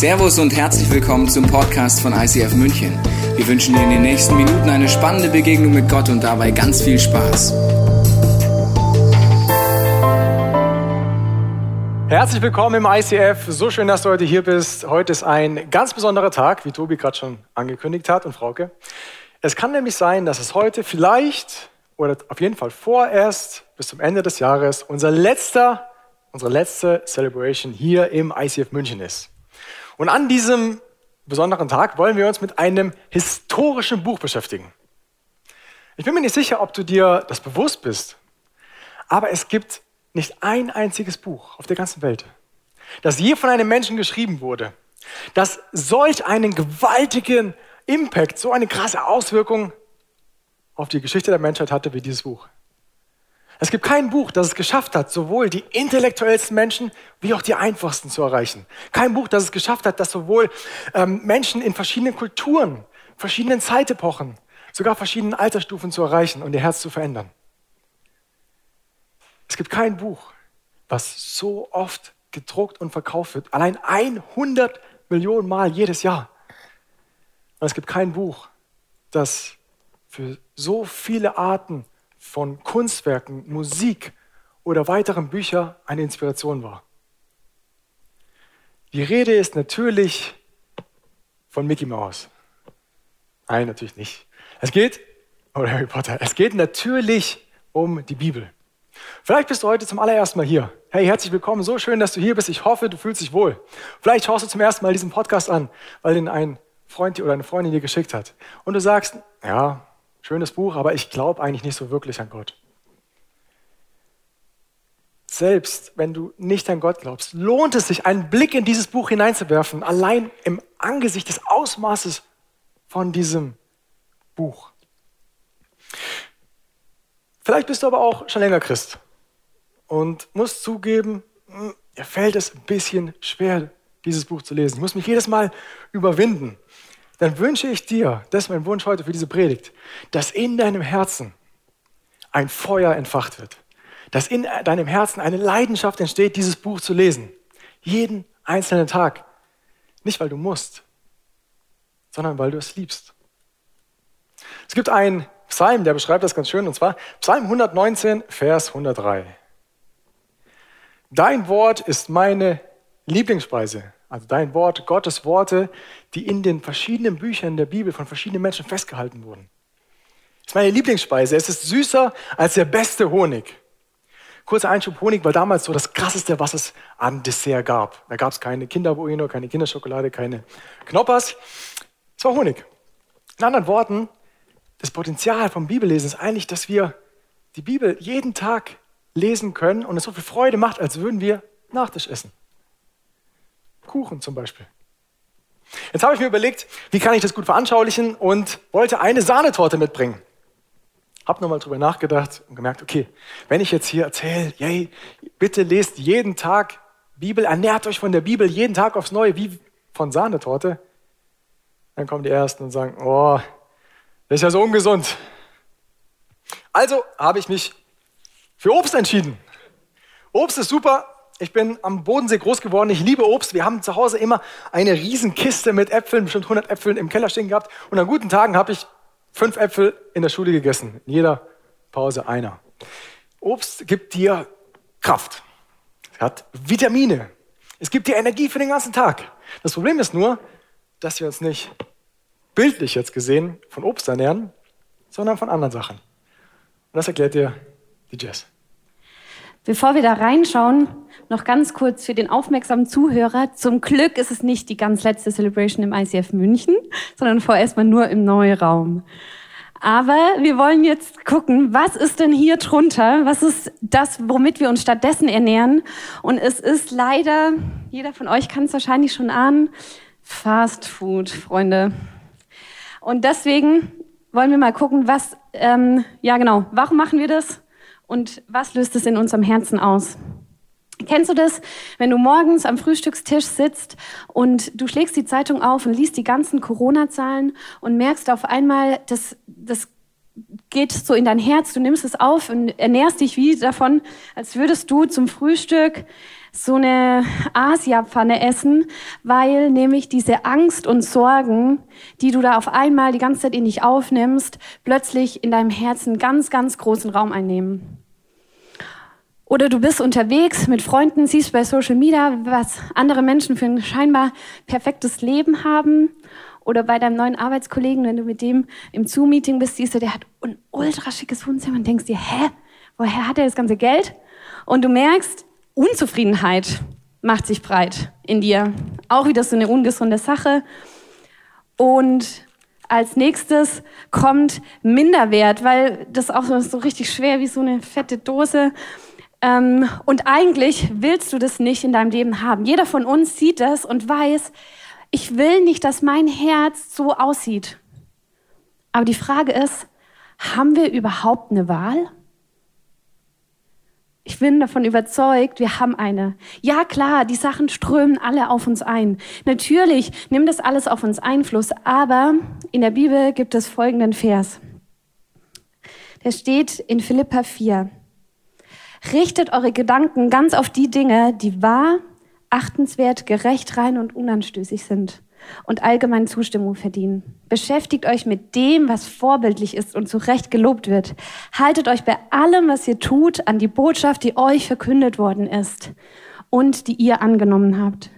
Servus und herzlich willkommen zum Podcast von ICF München. Wir wünschen dir in den nächsten Minuten eine spannende Begegnung mit Gott und dabei ganz viel Spaß. Herzlich willkommen im ICF. So schön, dass du heute hier bist. Heute ist ein ganz besonderer Tag, wie Tobi gerade schon angekündigt hat und Frauke. Es kann nämlich sein, dass es heute vielleicht oder auf jeden Fall vorerst bis zum Ende des Jahres unser letzter, unsere letzte Celebration hier im ICF München ist. Und an diesem besonderen Tag wollen wir uns mit einem historischen Buch beschäftigen. Ich bin mir nicht sicher, ob du dir das bewusst bist, aber es gibt nicht ein einziges Buch auf der ganzen Welt, das je von einem Menschen geschrieben wurde, das solch einen gewaltigen Impact, so eine krasse Auswirkung auf die Geschichte der Menschheit hatte wie dieses Buch. Es gibt kein Buch, das es geschafft hat, sowohl die intellektuellsten Menschen wie auch die einfachsten zu erreichen. Kein Buch, das es geschafft hat, dass sowohl ähm, Menschen in verschiedenen Kulturen, verschiedenen Zeitepochen, sogar verschiedenen Altersstufen zu erreichen und ihr Herz zu verändern. Es gibt kein Buch, was so oft gedruckt und verkauft wird, allein 100 Millionen Mal jedes Jahr. Und es gibt kein Buch, das für so viele Arten von Kunstwerken, Musik oder weiteren Büchern eine Inspiration war. Die Rede ist natürlich von Mickey Mouse. Nein, natürlich nicht. Es geht, oder Harry Potter, es geht natürlich um die Bibel. Vielleicht bist du heute zum allerersten Mal hier. Hey, herzlich willkommen. So schön, dass du hier bist. Ich hoffe, du fühlst dich wohl. Vielleicht schaust du zum ersten Mal diesen Podcast an, weil ihn ein Freund oder eine Freundin dir geschickt hat. Und du sagst, ja, schönes Buch, aber ich glaube eigentlich nicht so wirklich an Gott. Selbst wenn du nicht an Gott glaubst, lohnt es sich, einen Blick in dieses Buch hineinzuwerfen, allein im Angesicht des Ausmaßes von diesem Buch. Vielleicht bist du aber auch schon länger Christ und musst zugeben, hm, mir fällt es ein bisschen schwer, dieses Buch zu lesen. Ich muss mich jedes Mal überwinden. Dann wünsche ich dir, das ist mein Wunsch heute für diese Predigt, dass in deinem Herzen ein Feuer entfacht wird. Dass in deinem Herzen eine Leidenschaft entsteht, dieses Buch zu lesen. Jeden einzelnen Tag. Nicht, weil du musst, sondern weil du es liebst. Es gibt einen Psalm, der beschreibt das ganz schön, und zwar Psalm 119, Vers 103. Dein Wort ist meine Lieblingsspeise, also dein Wort, Gottes Worte, die in den verschiedenen Büchern der Bibel von verschiedenen Menschen festgehalten wurden. Das ist meine Lieblingsspeise. Es ist süßer als der beste Honig. Kurzer Einschub Honig war damals so das krasseste, was es an Dessert gab. Da gab es keine Kinderbueno, keine Kinderschokolade, keine Knoppers. Es war Honig. In anderen Worten, das Potenzial vom Bibellesen ist eigentlich, dass wir die Bibel jeden Tag lesen können und es so viel Freude macht, als würden wir Nachtisch essen. Kuchen zum Beispiel. Jetzt habe ich mir überlegt, wie kann ich das gut veranschaulichen und wollte eine Sahnetorte mitbringen. Hab nochmal drüber nachgedacht und gemerkt, okay, wenn ich jetzt hier erzähle, yay, bitte lest jeden Tag Bibel, ernährt euch von der Bibel jeden Tag aufs Neue, wie von Sahnetorte, dann kommen die Ersten und sagen, oh, das ist ja so ungesund. Also habe ich mich für Obst entschieden. Obst ist super. Ich bin am Bodensee groß geworden. Ich liebe Obst. Wir haben zu Hause immer eine Riesenkiste mit Äpfeln, bestimmt 100 Äpfeln im Keller stehen gehabt. Und an guten Tagen habe ich fünf Äpfel in der Schule gegessen. In jeder Pause einer. Obst gibt dir Kraft. Es hat Vitamine. Es gibt dir Energie für den ganzen Tag. Das Problem ist nur, dass wir uns nicht bildlich jetzt gesehen von Obst ernähren, sondern von anderen Sachen. Und das erklärt dir die Jess. Bevor wir da reinschauen, noch ganz kurz für den aufmerksamen Zuhörer. Zum Glück ist es nicht die ganz letzte Celebration im ICF München, sondern vorerst mal nur im Neuraum. Aber wir wollen jetzt gucken, was ist denn hier drunter? Was ist das, womit wir uns stattdessen ernähren? Und es ist leider, jeder von euch kann es wahrscheinlich schon ahnen, Fast Food, Freunde. Und deswegen wollen wir mal gucken, was, ähm, ja genau, warum machen wir das und was löst es in unserem Herzen aus? Kennst du das, wenn du morgens am Frühstückstisch sitzt und du schlägst die Zeitung auf und liest die ganzen Corona-Zahlen und merkst auf einmal, dass das geht so in dein Herz, du nimmst es auf und ernährst dich wie davon, als würdest du zum Frühstück so eine Asia-Pfanne essen, weil nämlich diese Angst und Sorgen, die du da auf einmal die ganze Zeit in dich aufnimmst, plötzlich in deinem Herzen ganz, ganz großen Raum einnehmen. Oder du bist unterwegs mit Freunden, siehst bei Social Media, was andere Menschen für ein scheinbar perfektes Leben haben. Oder bei deinem neuen Arbeitskollegen, wenn du mit dem im Zoom-Meeting bist, siehst du, der hat ein ultra schickes Wohnzimmer und denkst dir, hä, woher hat er das ganze Geld? Und du merkst, Unzufriedenheit macht sich breit in dir. Auch wieder so eine ungesunde Sache. Und als nächstes kommt Minderwert, weil das auch so richtig schwer wie so eine fette Dose. Ähm, und eigentlich willst du das nicht in deinem Leben haben. Jeder von uns sieht das und weiß, ich will nicht, dass mein Herz so aussieht. Aber die Frage ist, haben wir überhaupt eine Wahl? Ich bin davon überzeugt, wir haben eine. Ja klar, die Sachen strömen alle auf uns ein. Natürlich nimmt das alles auf uns Einfluss, aber in der Bibel gibt es folgenden Vers. Der steht in Philippa 4. Richtet eure Gedanken ganz auf die Dinge, die wahr, achtenswert, gerecht, rein und unanstößig sind und allgemein Zustimmung verdienen. Beschäftigt euch mit dem, was vorbildlich ist und zu Recht gelobt wird. Haltet euch bei allem, was ihr tut, an die Botschaft, die euch verkündet worden ist und die ihr angenommen habt.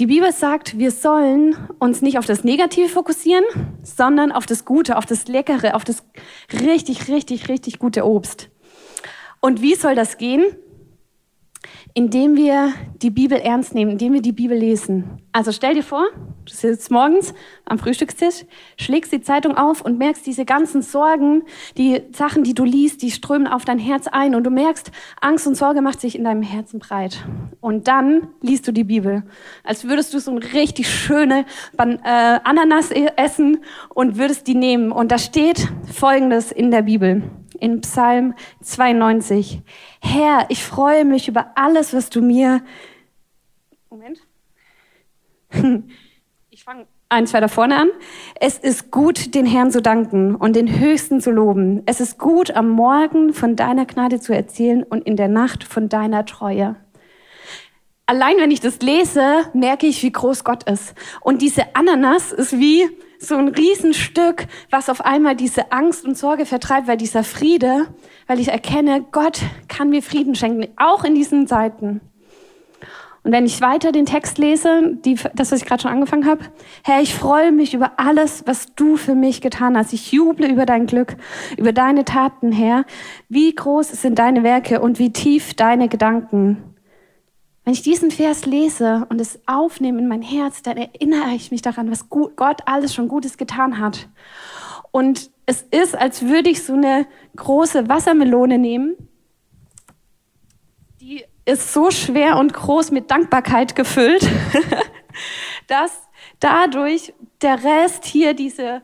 Die Bibel sagt, wir sollen uns nicht auf das Negative fokussieren, sondern auf das Gute, auf das Leckere, auf das richtig, richtig, richtig gute Obst. Und wie soll das gehen? indem wir die Bibel ernst nehmen, indem wir die Bibel lesen. Also stell dir vor, du sitzt morgens am Frühstückstisch, schlägst die Zeitung auf und merkst diese ganzen Sorgen, die Sachen, die du liest, die strömen auf dein Herz ein und du merkst, Angst und Sorge macht sich in deinem Herzen breit. Und dann liest du die Bibel, als würdest du so eine richtig schöne äh, Ananas e-, essen und würdest die nehmen. Und da steht Folgendes in der Bibel in Psalm 92. Herr, ich freue mich über alles, was du mir. Moment. Ich fange eins weiter vorne an. Es ist gut, den Herrn zu danken und den Höchsten zu loben. Es ist gut, am Morgen von deiner Gnade zu erzählen und in der Nacht von deiner Treue. Allein wenn ich das lese, merke ich, wie groß Gott ist. Und diese Ananas ist wie so ein Riesenstück, was auf einmal diese Angst und Sorge vertreibt, weil dieser Friede, weil ich erkenne, Gott kann mir Frieden schenken, auch in diesen Zeiten. Und wenn ich weiter den Text lese, die, das, was ich gerade schon angefangen habe, Herr, ich freue mich über alles, was du für mich getan hast. Ich juble über dein Glück, über deine Taten, Herr. Wie groß sind deine Werke und wie tief deine Gedanken. Wenn ich diesen Vers lese und es aufnehme in mein Herz, dann erinnere ich mich daran, was Gott alles schon Gutes getan hat. Und es ist, als würde ich so eine große Wassermelone nehmen. Die ist so schwer und groß mit Dankbarkeit gefüllt, dass dadurch der Rest hier, diese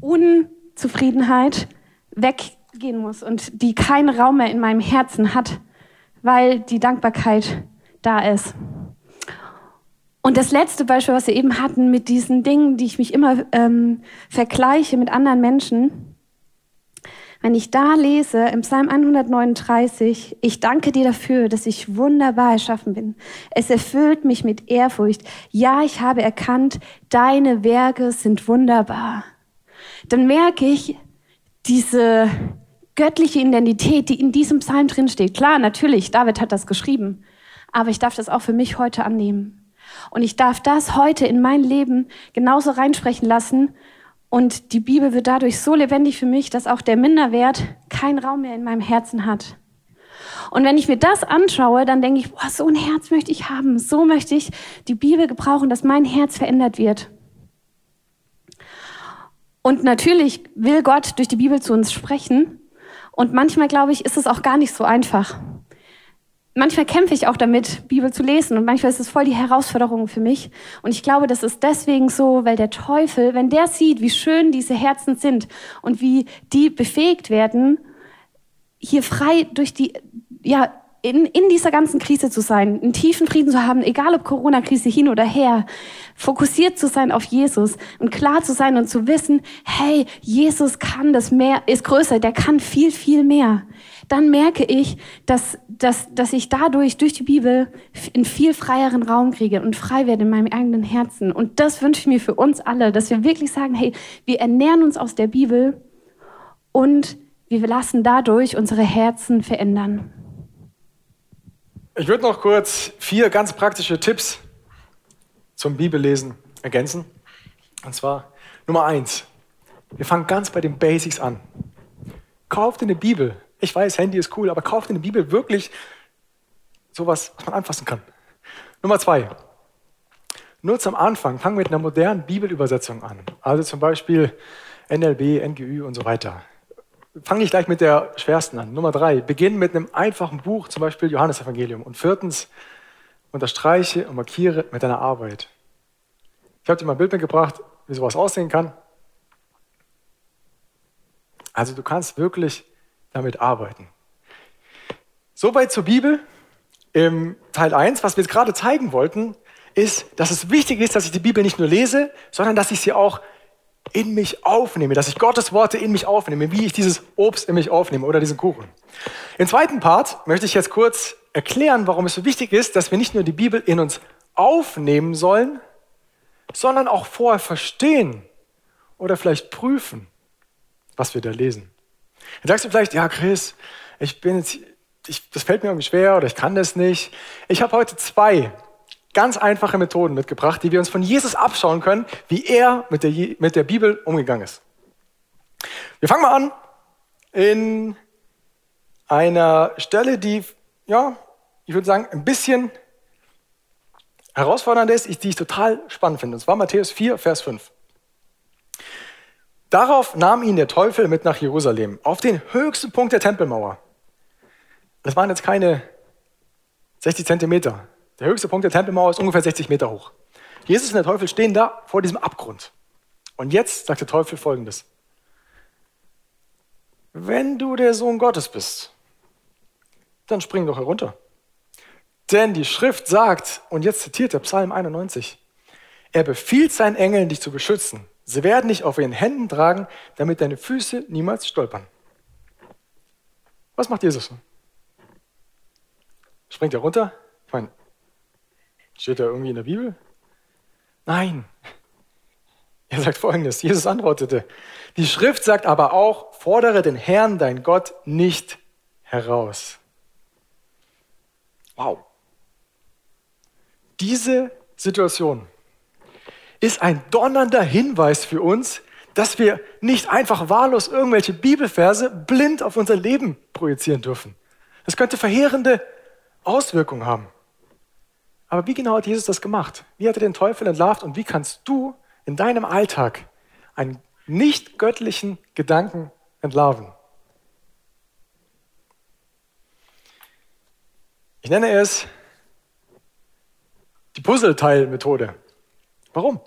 Unzufriedenheit, weggehen muss und die keinen Raum mehr in meinem Herzen hat, weil die Dankbarkeit da ist. Und das letzte Beispiel, was wir eben hatten mit diesen Dingen, die ich mich immer ähm, vergleiche mit anderen Menschen, wenn ich da lese im Psalm 139, ich danke dir dafür, dass ich wunderbar erschaffen bin. Es erfüllt mich mit Ehrfurcht. Ja, ich habe erkannt, deine Werke sind wunderbar. Dann merke ich diese göttliche Identität, die in diesem Psalm drin steht. Klar, natürlich, David hat das geschrieben aber ich darf das auch für mich heute annehmen. Und ich darf das heute in mein Leben genauso reinsprechen lassen. Und die Bibel wird dadurch so lebendig für mich, dass auch der Minderwert keinen Raum mehr in meinem Herzen hat. Und wenn ich mir das anschaue, dann denke ich, boah, so ein Herz möchte ich haben. So möchte ich die Bibel gebrauchen, dass mein Herz verändert wird. Und natürlich will Gott durch die Bibel zu uns sprechen. Und manchmal, glaube ich, ist es auch gar nicht so einfach manchmal kämpfe ich auch damit, Bibel zu lesen und manchmal ist es voll die Herausforderung für mich. Und ich glaube, das ist deswegen so, weil der Teufel, wenn der sieht, wie schön diese Herzen sind und wie die befähigt werden, hier frei durch die, ja, in, in dieser ganzen Krise zu sein, einen tiefen Frieden zu haben, egal ob Corona-Krise hin oder her, fokussiert zu sein auf Jesus und klar zu sein und zu wissen, hey, Jesus kann das mehr, ist größer, der kann viel, viel mehr dann merke ich, dass, dass, dass ich dadurch, durch die Bibel, einen viel freieren Raum kriege und frei werde in meinem eigenen Herzen. Und das wünsche ich mir für uns alle, dass wir wirklich sagen, hey, wir ernähren uns aus der Bibel und wir lassen dadurch unsere Herzen verändern. Ich würde noch kurz vier ganz praktische Tipps zum Bibellesen ergänzen. Und zwar Nummer eins. Wir fangen ganz bei den Basics an. Kauft eine Bibel. Ich weiß, Handy ist cool, aber kauft eine Bibel wirklich sowas, was man anfassen kann. Nummer zwei. Nutzt am Anfang, fang mit einer modernen Bibelübersetzung an. Also zum Beispiel NLB, NGÜ und so weiter. Fang nicht gleich mit der schwersten an. Nummer drei, beginn mit einem einfachen Buch, zum Beispiel Johannesevangelium. Und viertens, unterstreiche und markiere mit deiner Arbeit. Ich habe dir mal ein Bild mitgebracht, wie sowas aussehen kann. Also du kannst wirklich damit arbeiten. Soweit zur Bibel. Im Teil 1, was wir jetzt gerade zeigen wollten, ist, dass es wichtig ist, dass ich die Bibel nicht nur lese, sondern dass ich sie auch in mich aufnehme, dass ich Gottes Worte in mich aufnehme, wie ich dieses Obst in mich aufnehme oder diesen Kuchen. Im zweiten Part möchte ich jetzt kurz erklären, warum es so wichtig ist, dass wir nicht nur die Bibel in uns aufnehmen sollen, sondern auch vorher verstehen oder vielleicht prüfen, was wir da lesen. Dann sagst du vielleicht, ja, Chris, ich bin jetzt, ich, das fällt mir irgendwie schwer oder ich kann das nicht. Ich habe heute zwei ganz einfache Methoden mitgebracht, die wir uns von Jesus abschauen können, wie er mit der, mit der Bibel umgegangen ist. Wir fangen mal an in einer Stelle, die, ja, ich würde sagen, ein bisschen herausfordernd ist, die ich total spannend finde. Und zwar Matthäus 4, Vers 5. Darauf nahm ihn der Teufel mit nach Jerusalem, auf den höchsten Punkt der Tempelmauer. Das waren jetzt keine 60 Zentimeter. Der höchste Punkt der Tempelmauer ist ungefähr 60 Meter hoch. Jesus und der Teufel stehen da vor diesem Abgrund. Und jetzt sagt der Teufel folgendes. Wenn du der Sohn Gottes bist, dann spring doch herunter. Denn die Schrift sagt, und jetzt zitiert der Psalm 91, er befiehlt seinen Engeln, dich zu beschützen. Sie werden dich auf ihren Händen tragen, damit deine Füße niemals stolpern. Was macht Jesus? Springt er runter? Ich meine, steht da irgendwie in der Bibel? Nein. Er sagt folgendes: Jesus antwortete, die Schrift sagt aber auch, fordere den Herrn, dein Gott, nicht heraus. Wow. Diese Situation ist ein donnernder Hinweis für uns, dass wir nicht einfach wahllos irgendwelche Bibelverse blind auf unser Leben projizieren dürfen. Das könnte verheerende Auswirkungen haben. Aber wie genau hat Jesus das gemacht? Wie hat er den Teufel entlarvt und wie kannst du in deinem Alltag einen nicht göttlichen Gedanken entlarven? Ich nenne es die Puzzleteil-Methode. Warum?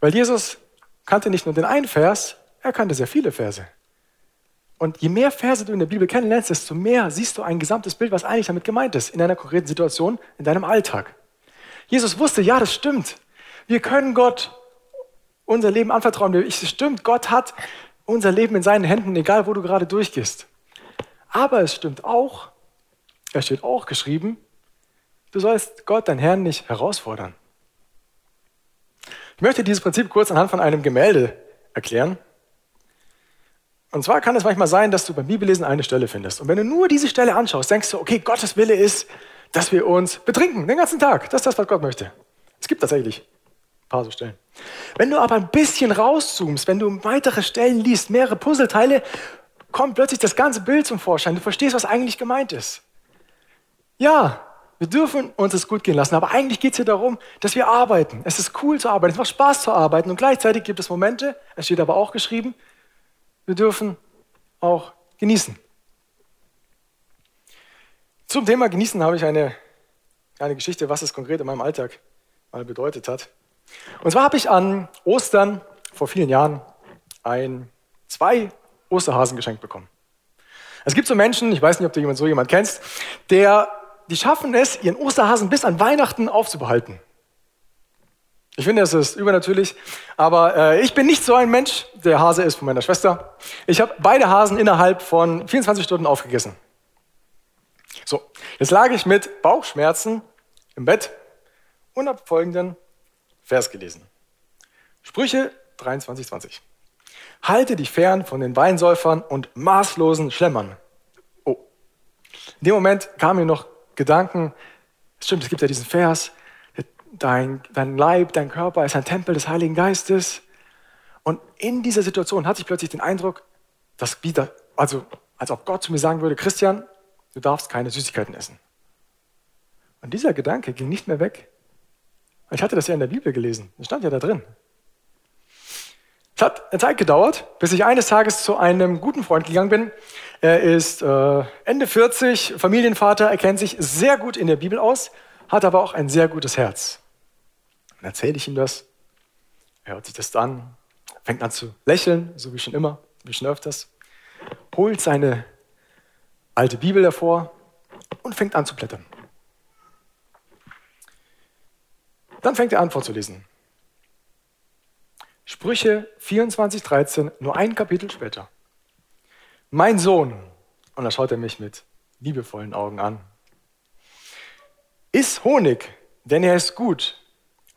Weil Jesus kannte nicht nur den einen Vers, er kannte sehr viele Verse. Und je mehr Verse du in der Bibel kennenlernst, desto mehr siehst du ein gesamtes Bild, was eigentlich damit gemeint ist, in einer konkreten Situation, in deinem Alltag. Jesus wusste, ja, das stimmt. Wir können Gott unser Leben anvertrauen. Es stimmt, Gott hat unser Leben in seinen Händen, egal wo du gerade durchgehst. Aber es stimmt auch, da steht auch geschrieben, Du sollst Gott, dein Herrn, nicht herausfordern. Ich möchte dieses Prinzip kurz anhand von einem Gemälde erklären. Und zwar kann es manchmal sein, dass du beim Bibellesen eine Stelle findest. Und wenn du nur diese Stelle anschaust, denkst du, okay, Gottes Wille ist, dass wir uns betrinken, den ganzen Tag. Das ist das, was Gott möchte. Es gibt tatsächlich ein paar so Stellen. Wenn du aber ein bisschen rauszoomst, wenn du weitere Stellen liest, mehrere Puzzleteile, kommt plötzlich das ganze Bild zum Vorschein. Du verstehst, was eigentlich gemeint ist. Ja, wir dürfen uns es gut gehen lassen, aber eigentlich geht es hier darum, dass wir arbeiten. Es ist cool zu arbeiten, es macht Spaß zu arbeiten und gleichzeitig gibt es Momente, es steht aber auch geschrieben, wir dürfen auch genießen. Zum Thema Genießen habe ich eine kleine Geschichte, was es konkret in meinem Alltag mal bedeutet hat. Und zwar habe ich an Ostern vor vielen Jahren ein, zwei Osterhasen geschenkt bekommen. Es gibt so Menschen, ich weiß nicht, ob du jemand so jemand kennst, der die schaffen es, ihren Osterhasen bis an Weihnachten aufzubehalten. Ich finde, es ist übernatürlich, aber äh, ich bin nicht so ein Mensch. Der Hase ist von meiner Schwester. Ich habe beide Hasen innerhalb von 24 Stunden aufgegessen. So, jetzt lag ich mit Bauchschmerzen im Bett und habe folgenden Vers gelesen. Sprüche 23, 20. Halte dich fern von den Weinsäufern und maßlosen Schlemmern. Oh. In dem Moment kamen mir noch Gedanken, stimmt, es gibt ja diesen Vers, dein, dein Leib, dein Körper ist ein Tempel des Heiligen Geistes. Und in dieser Situation hatte ich plötzlich den Eindruck, dass wieder, also als ob Gott zu mir sagen würde, Christian, du darfst keine Süßigkeiten essen. Und dieser Gedanke ging nicht mehr weg. Ich hatte das ja in der Bibel gelesen, das stand ja da drin. Es hat eine Zeit gedauert, bis ich eines Tages zu einem guten Freund gegangen bin. Er ist äh, Ende 40, Familienvater, er kennt sich sehr gut in der Bibel aus, hat aber auch ein sehr gutes Herz. Dann erzähle ich ihm das. Er hört sich das an, fängt an zu lächeln, so wie schon immer, wie schon öfters, holt seine alte Bibel hervor und fängt an zu blättern. Dann fängt er an vorzulesen. Sprüche 24, 13, nur ein Kapitel später. Mein Sohn, und da schaut er mich mit liebevollen Augen an, iss Honig, denn er ist gut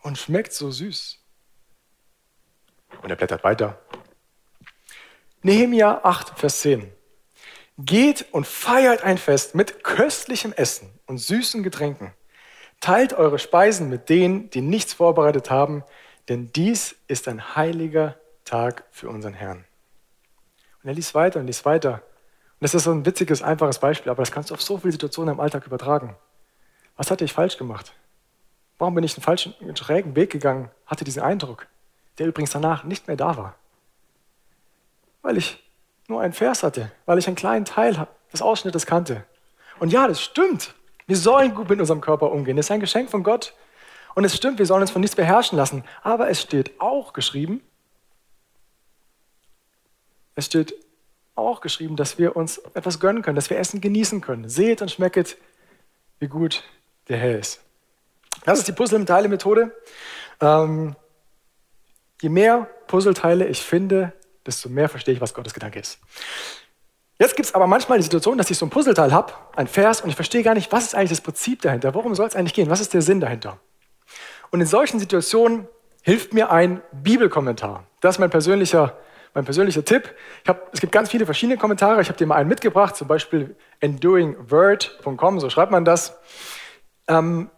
und schmeckt so süß. Und er blättert weiter. Nehemia 8, Vers 10. Geht und feiert ein Fest mit köstlichem Essen und süßen Getränken. Teilt eure Speisen mit denen, die nichts vorbereitet haben, denn dies ist ein heiliger Tag für unseren Herrn. Und er liest weiter und liest weiter. Und das ist so ein witziges, einfaches Beispiel, aber das kannst du auf so viele Situationen im Alltag übertragen. Was hatte ich falsch gemacht? Warum bin ich einen falschen, einen schrägen Weg gegangen? Hatte diesen Eindruck, der übrigens danach nicht mehr da war. Weil ich nur einen Vers hatte, weil ich einen kleinen Teil des Ausschnittes kannte. Und ja, das stimmt. Wir sollen gut mit unserem Körper umgehen. Das ist ein Geschenk von Gott. Und es stimmt, wir sollen uns von nichts beherrschen lassen. Aber es steht auch geschrieben, es steht auch geschrieben, dass wir uns etwas gönnen können, dass wir Essen genießen können. Seht und schmecket, wie gut der Herr ist. Das ist die Puzzleteile-Methode. Ähm, je mehr Puzzleteile ich finde, desto mehr verstehe ich, was Gottes Gedanke ist. Jetzt gibt es aber manchmal die Situation, dass ich so ein Puzzleteil habe, ein Vers, und ich verstehe gar nicht, was ist eigentlich das Prinzip dahinter? Worum soll es eigentlich gehen? Was ist der Sinn dahinter? Und in solchen Situationen hilft mir ein Bibelkommentar. Das ist mein persönlicher, mein persönlicher Tipp. Hab, es gibt ganz viele verschiedene Kommentare. Ich habe dir mal einen mitgebracht, zum Beispiel enduringword.com, so schreibt man das. Ähm,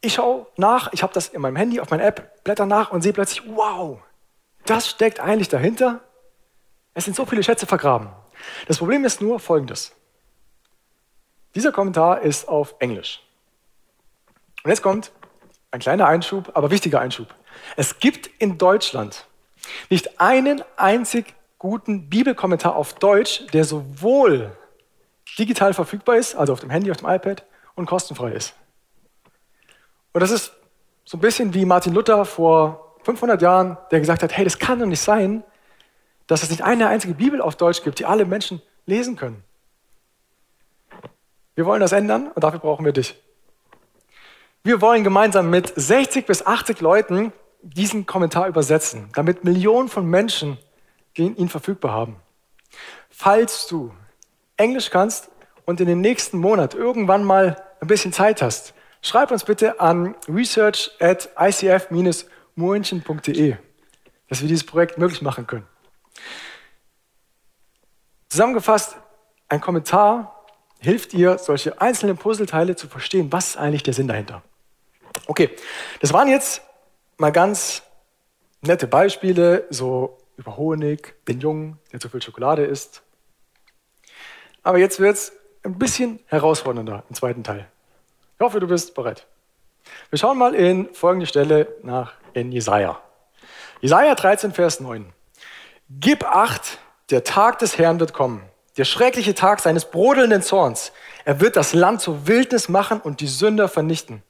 ich schaue nach, ich habe das in meinem Handy, auf meiner App, blätter nach und sehe plötzlich, wow, das steckt eigentlich dahinter. Es sind so viele Schätze vergraben. Das Problem ist nur folgendes. Dieser Kommentar ist auf Englisch. Und jetzt kommt ein kleiner Einschub, aber wichtiger Einschub. Es gibt in Deutschland nicht einen einzig guten Bibelkommentar auf Deutsch, der sowohl digital verfügbar ist, also auf dem Handy, auf dem iPad, und kostenfrei ist. Und das ist so ein bisschen wie Martin Luther vor 500 Jahren, der gesagt hat, hey, das kann doch nicht sein, dass es nicht eine einzige Bibel auf Deutsch gibt, die alle Menschen lesen können. Wir wollen das ändern und dafür brauchen wir dich. Wir wollen gemeinsam mit 60 bis 80 Leuten diesen Kommentar übersetzen, damit Millionen von Menschen ihn verfügbar haben. Falls du Englisch kannst und in den nächsten Monat irgendwann mal ein bisschen Zeit hast, schreib uns bitte an research at icf-murchen.de, dass wir dieses Projekt möglich machen können. Zusammengefasst, ein Kommentar hilft dir, solche einzelnen Puzzleteile zu verstehen. Was ist eigentlich der Sinn dahinter? Okay, das waren jetzt mal ganz nette Beispiele, so über Honig, den Jungen, der zu viel Schokolade isst. Aber jetzt wird es ein bisschen herausfordernder im zweiten Teil. Ich hoffe, du bist bereit. Wir schauen mal in folgende Stelle nach in Jesaja. Jesaja 13, Vers 9. Gib acht, der Tag des Herrn wird kommen, der schreckliche Tag seines brodelnden Zorns. Er wird das Land zur Wildnis machen und die Sünder vernichten.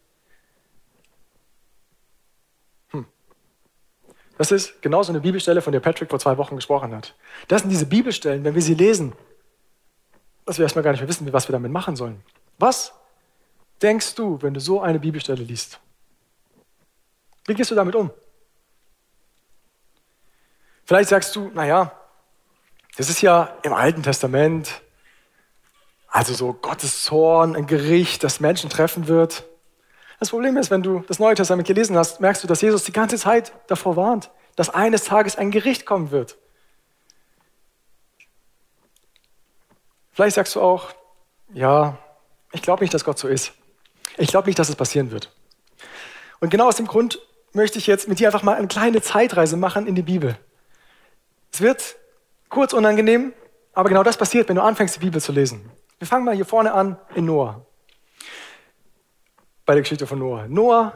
Das ist genauso eine Bibelstelle, von der Patrick vor zwei Wochen gesprochen hat. Das sind diese Bibelstellen, wenn wir sie lesen, dass wir erstmal gar nicht mehr wissen, was wir damit machen sollen. Was denkst du, wenn du so eine Bibelstelle liest? Wie gehst du damit um? Vielleicht sagst du, naja, das ist ja im Alten Testament, Also so Gottes Zorn, ein Gericht, das Menschen treffen wird. Das Problem ist, wenn du das Neue Testament gelesen hast, merkst du, dass Jesus die ganze Zeit davor warnt, dass eines Tages ein Gericht kommen wird. Vielleicht sagst du auch, ja, ich glaube nicht, dass Gott so ist. Ich glaube nicht, dass es passieren wird. Und genau aus dem Grund möchte ich jetzt mit dir einfach mal eine kleine Zeitreise machen in die Bibel. Es wird kurz unangenehm, aber genau das passiert, wenn du anfängst, die Bibel zu lesen. Wir fangen mal hier vorne an in Noah. Bei der Geschichte von Noah. Noah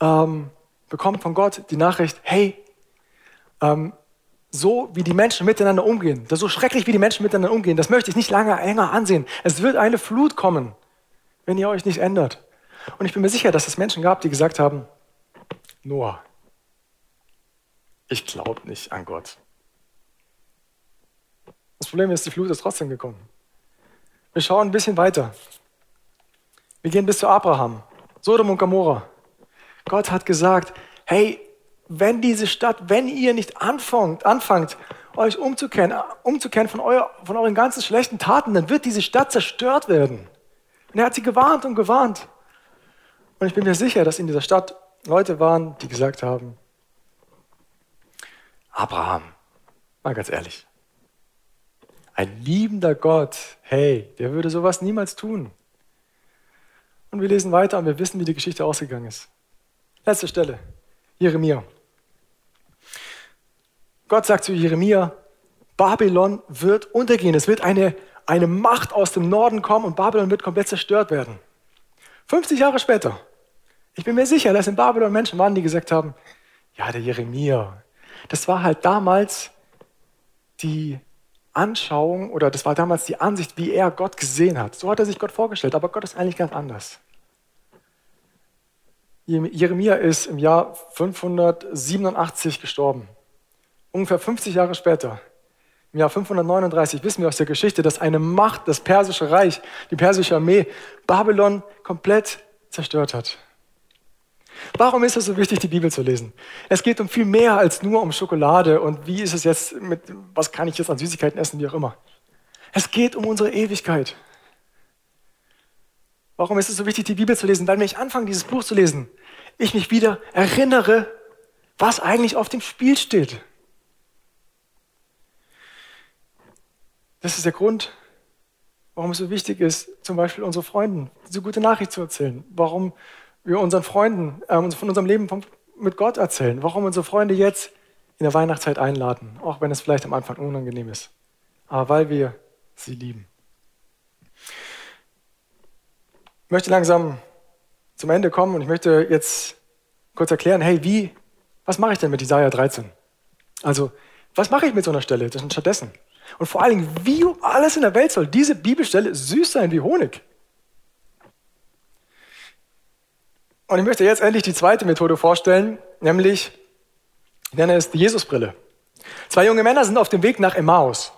ähm, bekommt von Gott die Nachricht, hey, ähm, so wie die Menschen miteinander umgehen, so schrecklich wie die Menschen miteinander umgehen, das möchte ich nicht lange länger ansehen. Es wird eine Flut kommen, wenn ihr euch nicht ändert. Und ich bin mir sicher, dass es Menschen gab, die gesagt haben, Noah, ich glaube nicht an Gott. Das Problem ist, die Flut ist trotzdem gekommen. Wir schauen ein bisschen weiter. Wir gehen bis zu Abraham, Sodom und Gomorra. Gott hat gesagt, hey, wenn diese Stadt, wenn ihr nicht anfangt, anfangt euch umzukehren, umzukehren von, euer, von euren ganzen schlechten Taten, dann wird diese Stadt zerstört werden. Und er hat sie gewarnt und gewarnt. Und ich bin mir sicher, dass in dieser Stadt Leute waren, die gesagt haben, Abraham, mal ganz ehrlich, ein liebender Gott, hey, der würde sowas niemals tun. Und wir lesen weiter und wir wissen, wie die Geschichte ausgegangen ist. Letzte Stelle, Jeremia. Gott sagt zu Jeremia, Babylon wird untergehen. Es wird eine, eine Macht aus dem Norden kommen und Babylon wird komplett zerstört werden. 50 Jahre später. Ich bin mir sicher, dass in Babylon Menschen waren, die gesagt haben, ja, der Jeremia, das war halt damals die Anschauung oder das war damals die Ansicht, wie er Gott gesehen hat. So hat er sich Gott vorgestellt, aber Gott ist eigentlich ganz anders. Jeremia ist im Jahr 587 gestorben. Ungefähr 50 Jahre später, im Jahr 539, wissen wir aus der Geschichte, dass eine Macht, das persische Reich, die persische Armee, Babylon komplett zerstört hat. Warum ist es so wichtig, die Bibel zu lesen? Es geht um viel mehr als nur um Schokolade und wie ist es jetzt mit, was kann ich jetzt an Süßigkeiten essen, wie auch immer. Es geht um unsere Ewigkeit. Warum ist es so wichtig, die Bibel zu lesen? Weil wenn ich anfange, dieses Buch zu lesen, ich mich wieder erinnere, was eigentlich auf dem Spiel steht. Das ist der Grund, warum es so wichtig ist, zum Beispiel unseren Freunden diese gute Nachricht zu erzählen. Warum wir unseren Freunden äh, von unserem Leben vom, mit Gott erzählen, warum unsere Freunde jetzt in der Weihnachtszeit einladen, auch wenn es vielleicht am Anfang unangenehm ist, aber weil wir sie lieben. Ich möchte langsam zum Ende kommen und ich möchte jetzt kurz erklären, hey, wie, was mache ich denn mit Isaiah 13? Also, was mache ich mit so einer Stelle stattdessen? Und vor allen Dingen, wie alles in der Welt soll diese Bibelstelle süß sein wie Honig? Und ich möchte jetzt endlich die zweite Methode vorstellen, nämlich, ich nenne es die Jesusbrille. Zwei junge Männer sind auf dem Weg nach Emmaus.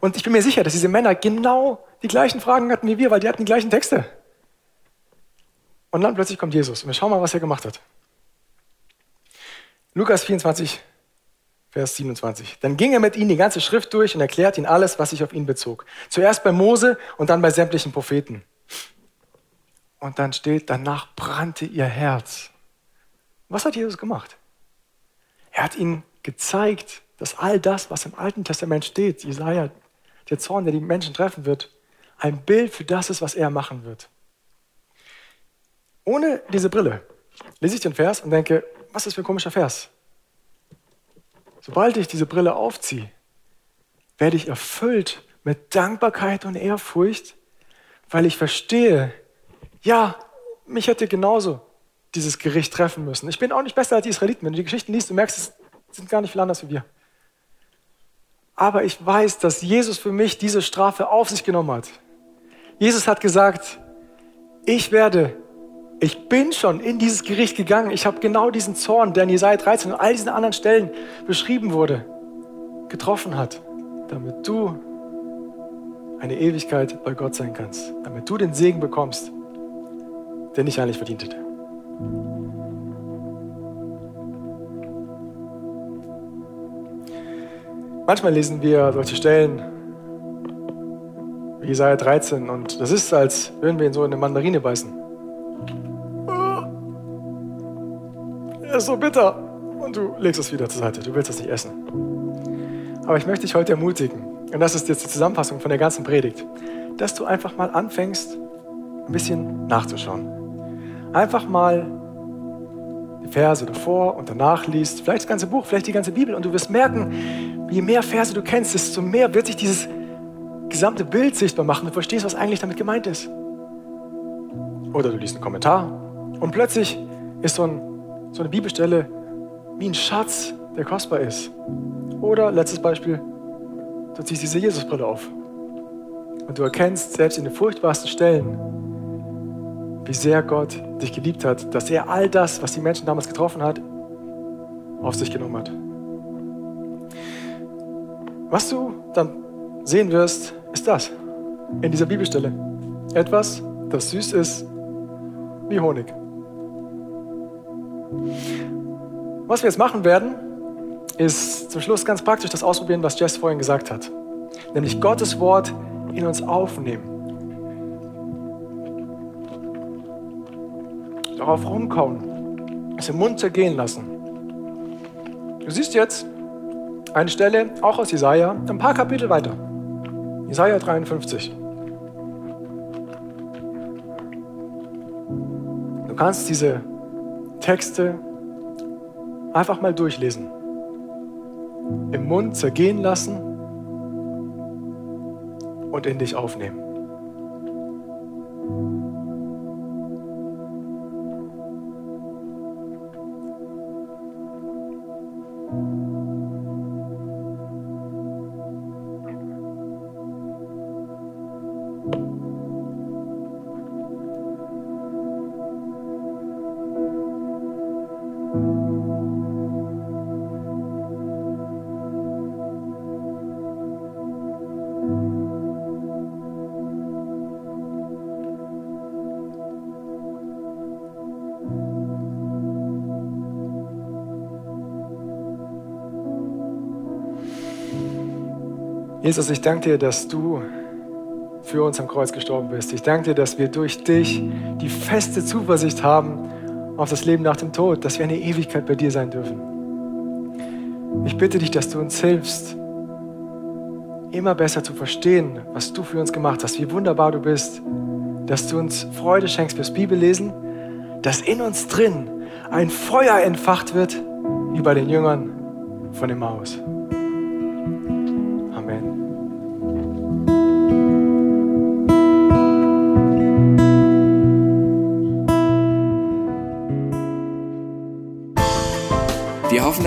Und ich bin mir sicher, dass diese Männer genau die gleichen Fragen hatten wie wir, weil die hatten die gleichen Texte. Und dann plötzlich kommt Jesus. Und wir schauen mal, was er gemacht hat. Lukas 24, Vers 27. Dann ging er mit ihnen die ganze Schrift durch und erklärt ihnen alles, was sich auf ihn bezog. Zuerst bei Mose und dann bei sämtlichen Propheten. Und dann steht, danach brannte ihr Herz. Was hat Jesus gemacht? Er hat ihnen gezeigt, dass all das, was im Alten Testament steht, Jesaja, der Zorn, der die Menschen treffen wird, ein Bild für das ist, was er machen wird. Ohne diese Brille lese ich den Vers und denke, was ist für ein komischer Vers? Sobald ich diese Brille aufziehe, werde ich erfüllt mit Dankbarkeit und Ehrfurcht, weil ich verstehe, ja, mich hätte genauso dieses Gericht treffen müssen. Ich bin auch nicht besser als die Israeliten. Wenn du die Geschichten liest, du merkst, es sind gar nicht viel anders wie wir. Aber ich weiß, dass Jesus für mich diese Strafe auf sich genommen hat. Jesus hat gesagt, ich werde, ich bin schon in dieses Gericht gegangen. Ich habe genau diesen Zorn, der in Jesaja 13 und all diesen anderen Stellen beschrieben wurde, getroffen hat, damit du eine Ewigkeit bei Gott sein kannst, damit du den Segen bekommst, den ich eigentlich verdient hätte. Manchmal lesen wir solche Stellen wie Jesaja 13 und das ist, als würden wir in so eine Mandarine beißen. Er ist so bitter und du legst es wieder zur Seite. Du willst es nicht essen. Aber ich möchte dich heute ermutigen, und das ist jetzt die Zusammenfassung von der ganzen Predigt, dass du einfach mal anfängst, ein bisschen nachzuschauen. Einfach mal die Verse davor und danach liest, vielleicht das ganze Buch, vielleicht die ganze Bibel und du wirst merken, je mehr Verse du kennst, desto mehr wird sich dieses gesamte Bild sichtbar machen. Du verstehst, was eigentlich damit gemeint ist. Oder du liest einen Kommentar und plötzlich ist so, ein, so eine Bibelstelle wie ein Schatz, der kostbar ist. Oder, letztes Beispiel, du ziehst diese Jesusbrille auf und du erkennst selbst in den furchtbarsten Stellen, wie sehr Gott dich geliebt hat, dass er all das, was die Menschen damals getroffen hat, auf sich genommen hat. Was du dann sehen wirst, ist das in dieser Bibelstelle. Etwas, das süß ist wie Honig. Was wir jetzt machen werden, ist zum Schluss ganz praktisch das ausprobieren, was Jess vorhin gesagt hat. Nämlich Gottes Wort in uns aufnehmen. Darauf rumkauen. Es im Mund zergehen lassen. Du siehst jetzt eine Stelle, auch aus Jesaja, ein paar Kapitel weiter. Jesaja 53. Du kannst diese Texte einfach mal durchlesen. Im Mund zergehen lassen und in dich aufnehmen. Jesus, ich danke dir, dass du für uns am Kreuz gestorben bist. Ich danke dir, dass wir durch dich die feste Zuversicht haben auf das Leben nach dem Tod, dass wir eine Ewigkeit bei dir sein dürfen. Ich bitte dich, dass du uns hilfst, immer besser zu verstehen, was du für uns gemacht hast, wie wunderbar du bist, dass du uns Freude schenkst fürs Bibellesen, dass in uns drin ein Feuer entfacht wird, wie bei den Jüngern von dem Maus.